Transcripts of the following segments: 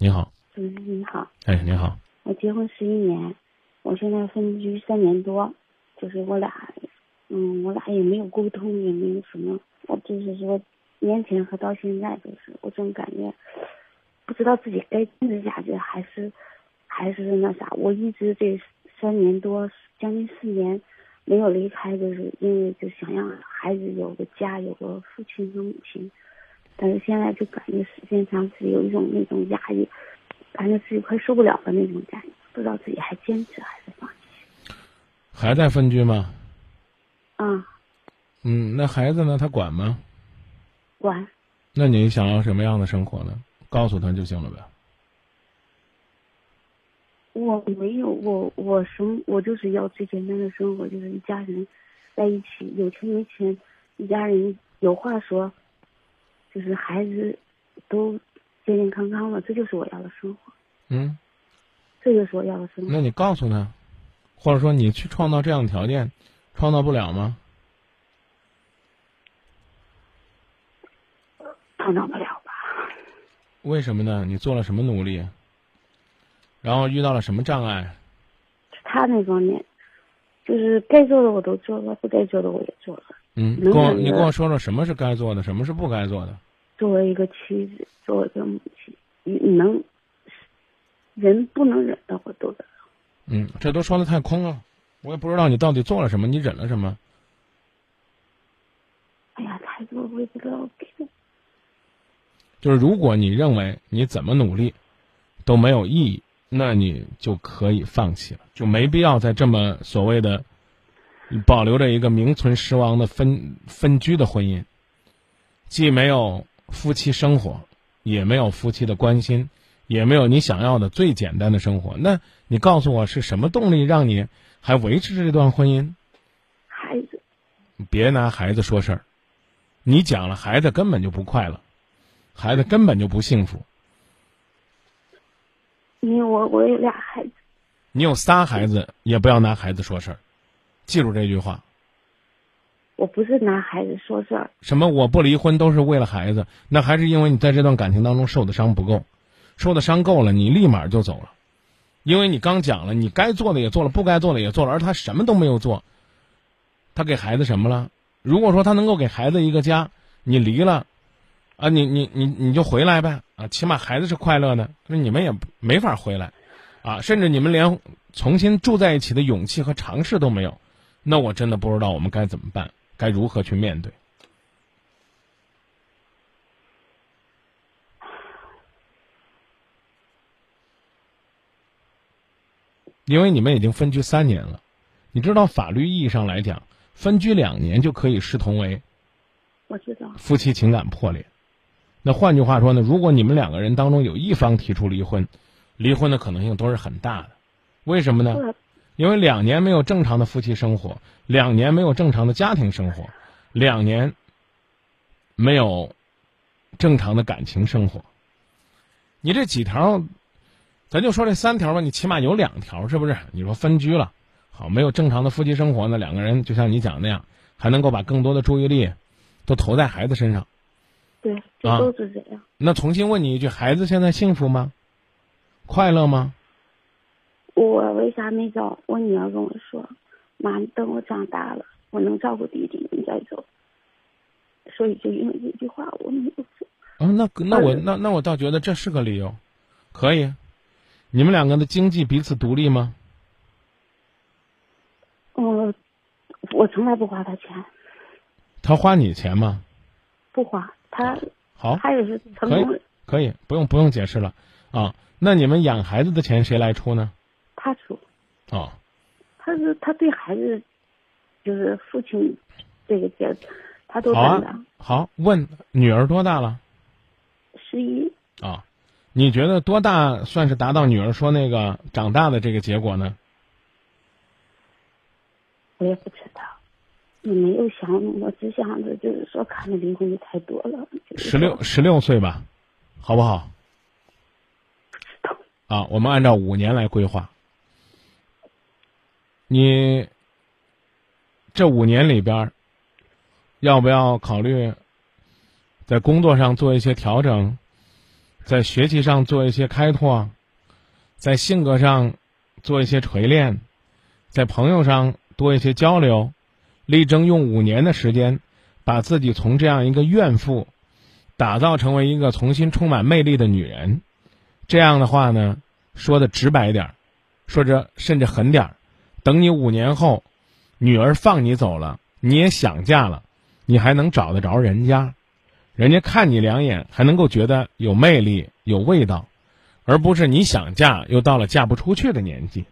你好，主持人你好，哎，你好，我结婚十一年，我现在分居三年多，就是我俩，嗯，我俩也没有沟通，也没有什么，我就是说年前和到现在，就是我总感觉不知道自己该坚持下去还是还是那啥。我一直这三年多，将近四年没有离开，就是因为就想让孩子有个家，有个父亲和母亲。但是现在就感觉时间长是有一种那种压抑，感觉自己快受不了的那种感觉，不知道自己还坚持还是放弃。还在分居吗？啊，嗯，那孩子呢？他管吗？管。那你想要什么样的生活呢？告诉他就行了呗。我没有，我我什么，我就是要最简单的生活，就是一家人在一起，有钱没钱，一家人有话说。就是孩子都健健康康的，这就是我要的生活。嗯，这就是我要的生活。那你告诉他，或者说你去创造这样的条件，创造不了吗？创造不了吧？为什么呢？你做了什么努力？然后遇到了什么障碍？他那方面，就是该做的我都做了，不该做的我也做了。嗯，跟我你跟我说说什么是该做的，什么是不该做的。作为一个妻子，作为一个母亲，你能人不能忍的我都忍。嗯，这都说的太空了，我也不知道你到底做了什么，你忍了什么。哎呀，太多我也不知道。就是如果你认为你怎么努力都没有意义，那你就可以放弃了，就没必要再这么所谓的。保留着一个名存实亡的分分居的婚姻，既没有夫妻生活，也没有夫妻的关心，也没有你想要的最简单的生活。那你告诉我是什么动力让你还维持这段婚姻？孩子，别拿孩子说事儿，你讲了，孩子根本就不快乐，孩子根本就不幸福。因为我我有俩孩子，你有仨孩子，也不要拿孩子说事儿。记住这句话。我不是拿孩子说事儿。什么？我不离婚都是为了孩子？那还是因为你在这段感情当中受的伤不够，受的伤够了，你立马就走了。因为你刚讲了，你该做的也做了，不该做的也做了，而他什么都没有做。他给孩子什么了？如果说他能够给孩子一个家，你离了，啊，你你你你就回来呗，啊，起码孩子是快乐的。那你们也没法回来，啊，甚至你们连重新住在一起的勇气和尝试都没有。那我真的不知道我们该怎么办，该如何去面对？因为你们已经分居三年了，你知道法律意义上来讲，分居两年就可以视同为，我知道夫妻情感破裂。那换句话说呢，如果你们两个人当中有一方提出离婚，离婚的可能性都是很大的。为什么呢？因为两年没有正常的夫妻生活，两年没有正常的家庭生活，两年没有正常的感情生活。你这几条，咱就说这三条吧，你起码有两条，是不是？你说分居了，好，没有正常的夫妻生活呢，两个人就像你讲那样，还能够把更多的注意力都投在孩子身上。对，都是这样。那重新问你一句，孩子现在幸福吗？快乐吗？我为啥没走？我女儿跟我说：“妈，等我长大了，我能照顾弟弟，你再走。”所以就因为这句话，我没有走。啊，那那我那那我倒觉得这是个理由，可以。你们两个的经济彼此独立吗？嗯，我从来不花他钱。他花你钱吗？不花，他好，他也是成功。可以，不用不用解释了啊。那你们养孩子的钱谁来出呢？他说，哦，他是他对孩子，就是父亲这个角色，他都担当。好，问女儿多大了？十一。啊，你觉得多大算是达到女儿说那个长大的这个结果呢？我也不知道，也没有想，我只想着就是说，看的离婚的太多了。十六十六岁吧，好不好？不知道。啊，我们按照五年来规划。你这五年里边，要不要考虑在工作上做一些调整，在学习上做一些开拓，在性格上做一些锤炼，在朋友上多一些交流，力争用五年的时间，把自己从这样一个怨妇，打造成为一个重新充满魅力的女人。这样的话呢，说的直白点儿，说着甚至狠点儿，等你五年后，女儿放你走了，你也想嫁了，你还能找得着人家。人家看你两眼，还能够觉得有魅力、有味道，而不是你想嫁又到了嫁不出去的年纪。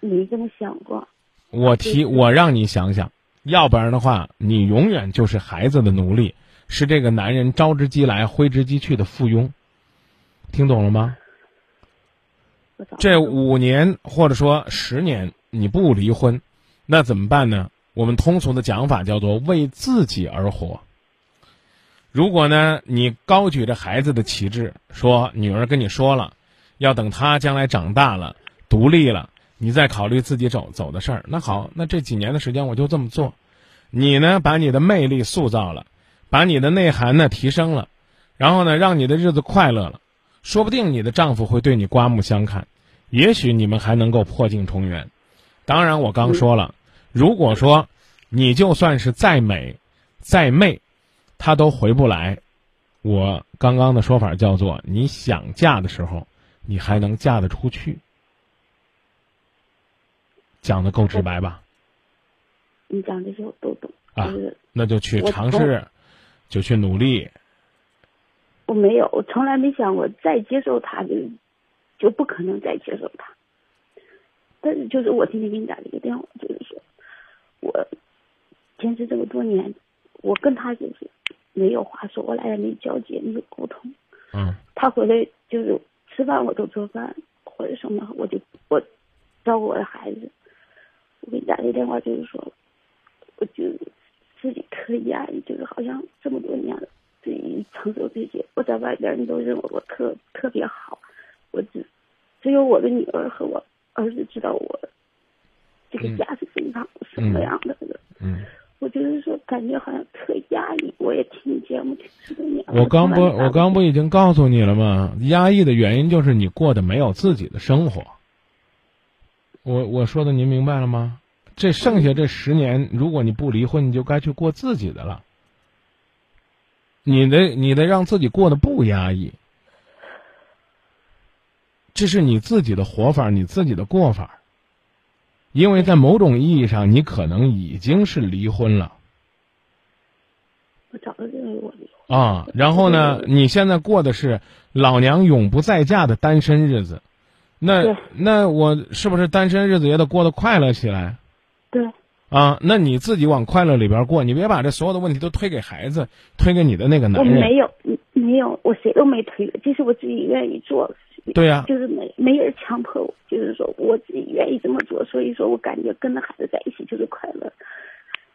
没这么想过。我提，我让你想想，要不然的话，你永远就是孩子的奴隶，是这个男人招之即来、挥之即去的附庸。听懂了吗？这五年或者说十年你不离婚，那怎么办呢？我们通俗的讲法叫做为自己而活。如果呢，你高举着孩子的旗帜，说女儿跟你说了，要等她将来长大了、独立了，你再考虑自己走走的事儿。那好，那这几年的时间我就这么做。你呢，把你的魅力塑造了，把你的内涵呢提升了，然后呢，让你的日子快乐了，说不定你的丈夫会对你刮目相看，也许你们还能够破镜重圆。当然，我刚说了，如果说你就算是再美、再媚。他都回不来，我刚刚的说法叫做：你想嫁的时候，你还能嫁得出去。讲的够直白吧？你讲这些我都懂啊，那就去尝试，就去努力。我没有，我从来没想过再接受他，就就不可能再接受他。但是，就是我今天给你打这个电话，就是说，我坚持这么多年，我跟他就是。没有话说，我俩也没交接，没有沟通。嗯。他回来就是吃饭，我都做饭或者什么，我就我照顾我的孩子。我给你打这个电话，就是说，我就自己特压抑，就是好像这么多年了，自己承受这些。我在外边，人都认为我特特别好，我只只有我的女儿和我儿子知道我这个家是怎样什么样的。嗯。我就是说，感觉好像特压抑。我也听你节目听十多年。我刚不，我刚不已经告诉你了吗？压抑的原因就是你过得没有自己的生活。我我说的您明白了吗？这剩下这十年，如果你不离婚，你就该去过自己的了。你得你得让自己过得不压抑，这是你自己的活法，你自己的过法。因为在某种意义上，你可能已经是离婚了。我早就认为我离婚啊。然后呢，你现在过的是老娘永不再嫁的单身日子，那那我是不是单身日子也得过得快乐起来？对。啊，那你自己往快乐里边过，你别把这所有的问题都推给孩子，推给你的那个男人。我没有，没有，我谁都没推，这是我自己愿意做。对呀，就是没没人强迫我，就是说我自己愿意这么做，所以说我感觉跟着孩子在一起就是快乐。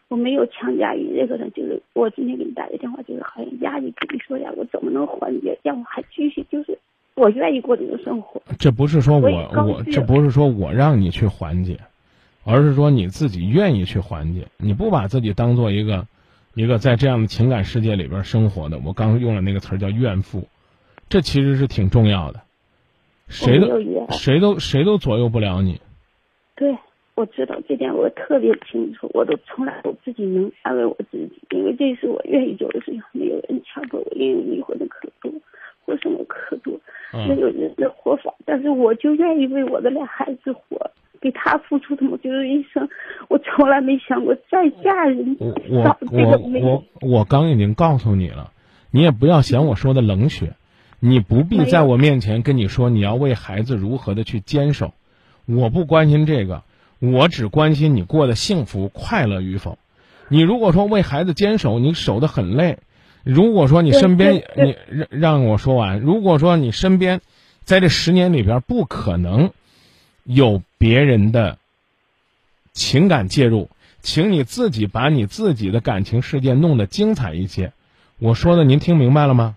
我没有强加于任何人，就是我今天给你打个电话，就是好像压抑跟你说呀，我怎么能缓解，让我还继续，就是我愿意过这种生活。这不是说我我这不是说我让你去缓解，而是说你自己愿意去缓解。你不把自己当做一个一个在这样的情感世界里边生活的，我刚用了那个词儿叫怨妇，这其实是挺重要的。谁都谁都谁都左右不了你。对，我知道这点，我特别清楚。我都从来我自己能安慰我自己，因为这是我愿意做的事情，没有人强迫我，因为离婚的可多，或什么可多，没有人的活法。但是我就愿意为我的俩孩子活，给他付出的，我就是一生。我从来没想过再嫁人。我我我我我刚已经告诉你了，你也不要嫌我说的冷血。你不必在我面前跟你说你要为孩子如何的去坚守，我不关心这个，我只关心你过得幸福快乐与否。你如果说为孩子坚守，你守得很累；如果说你身边你让让我说完，如果说你身边在这十年里边不可能有别人的情感介入，请你自己把你自己的感情世界弄得精彩一些。我说的您听明白了吗？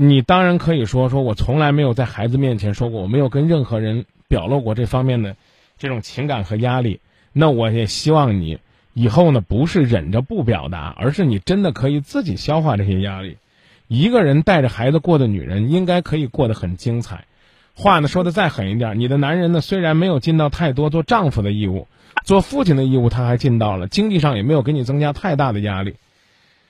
你当然可以说说，我从来没有在孩子面前说过，我没有跟任何人表露过这方面的这种情感和压力。那我也希望你以后呢，不是忍着不表达，而是你真的可以自己消化这些压力。一个人带着孩子过的女人，应该可以过得很精彩。话呢说的再狠一点，你的男人呢虽然没有尽到太多做丈夫的义务，做父亲的义务他还尽到了，经济上也没有给你增加太大的压力。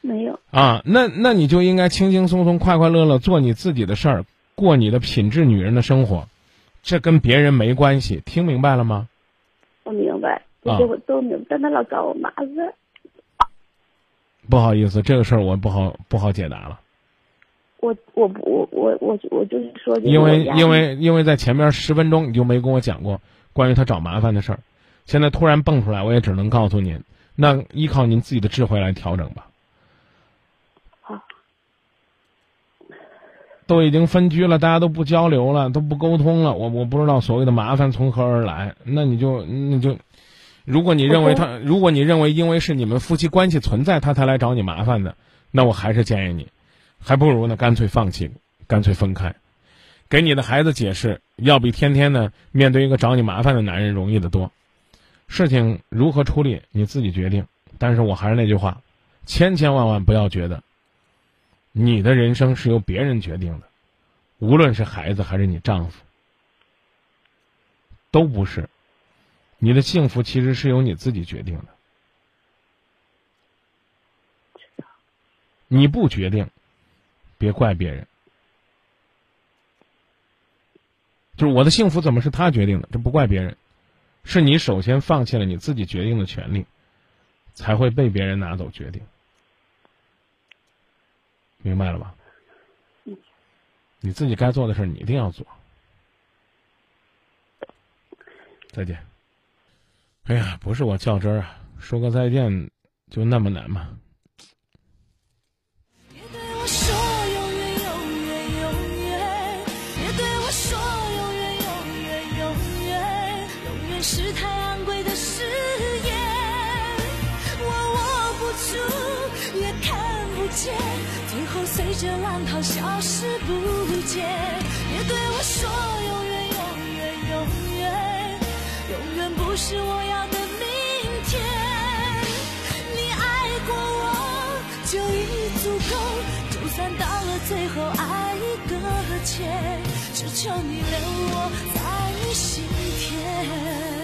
没有啊，那那你就应该轻轻松松、快快乐乐做你自己的事儿，过你的品质女人的生活，这跟别人没关系。听明白了吗？我明白，这些我都明白，但他老找我麻烦。不好意思，这个事儿我不好不好解答了。我我不我我我我就是说，因为因为因为在前面十分钟你就没跟我讲过关于他找麻烦的事儿，现在突然蹦出来，我也只能告诉您，那依靠您自己的智慧来调整吧。好。都已经分居了，大家都不交流了，都不沟通了，我我不知道所谓的麻烦从何而来。那你就你就，如果你认为他，如果你认为因为是你们夫妻关系存在，他才来找你麻烦的，那我还是建议你。还不如呢，干脆放弃，干脆分开，给你的孩子解释，要比天天呢面对一个找你麻烦的男人容易得多。事情如何处理，你自己决定。但是我还是那句话，千千万万不要觉得，你的人生是由别人决定的，无论是孩子还是你丈夫，都不是。你的幸福其实是由你自己决定的，你不决定。别怪别人，就是我的幸福怎么是他决定的？这不怪别人，是你首先放弃了你自己决定的权利，才会被别人拿走决定。明白了吧？你自己该做的事你一定要做。再见。哎呀，不是我较真儿啊，说个再见就那么难吗？着浪涛消失不见，别对我说永远永远永远，永远不是我要的明天。你爱过我就已足够，就算到了最后爱一搁浅，只求你留我在你心田。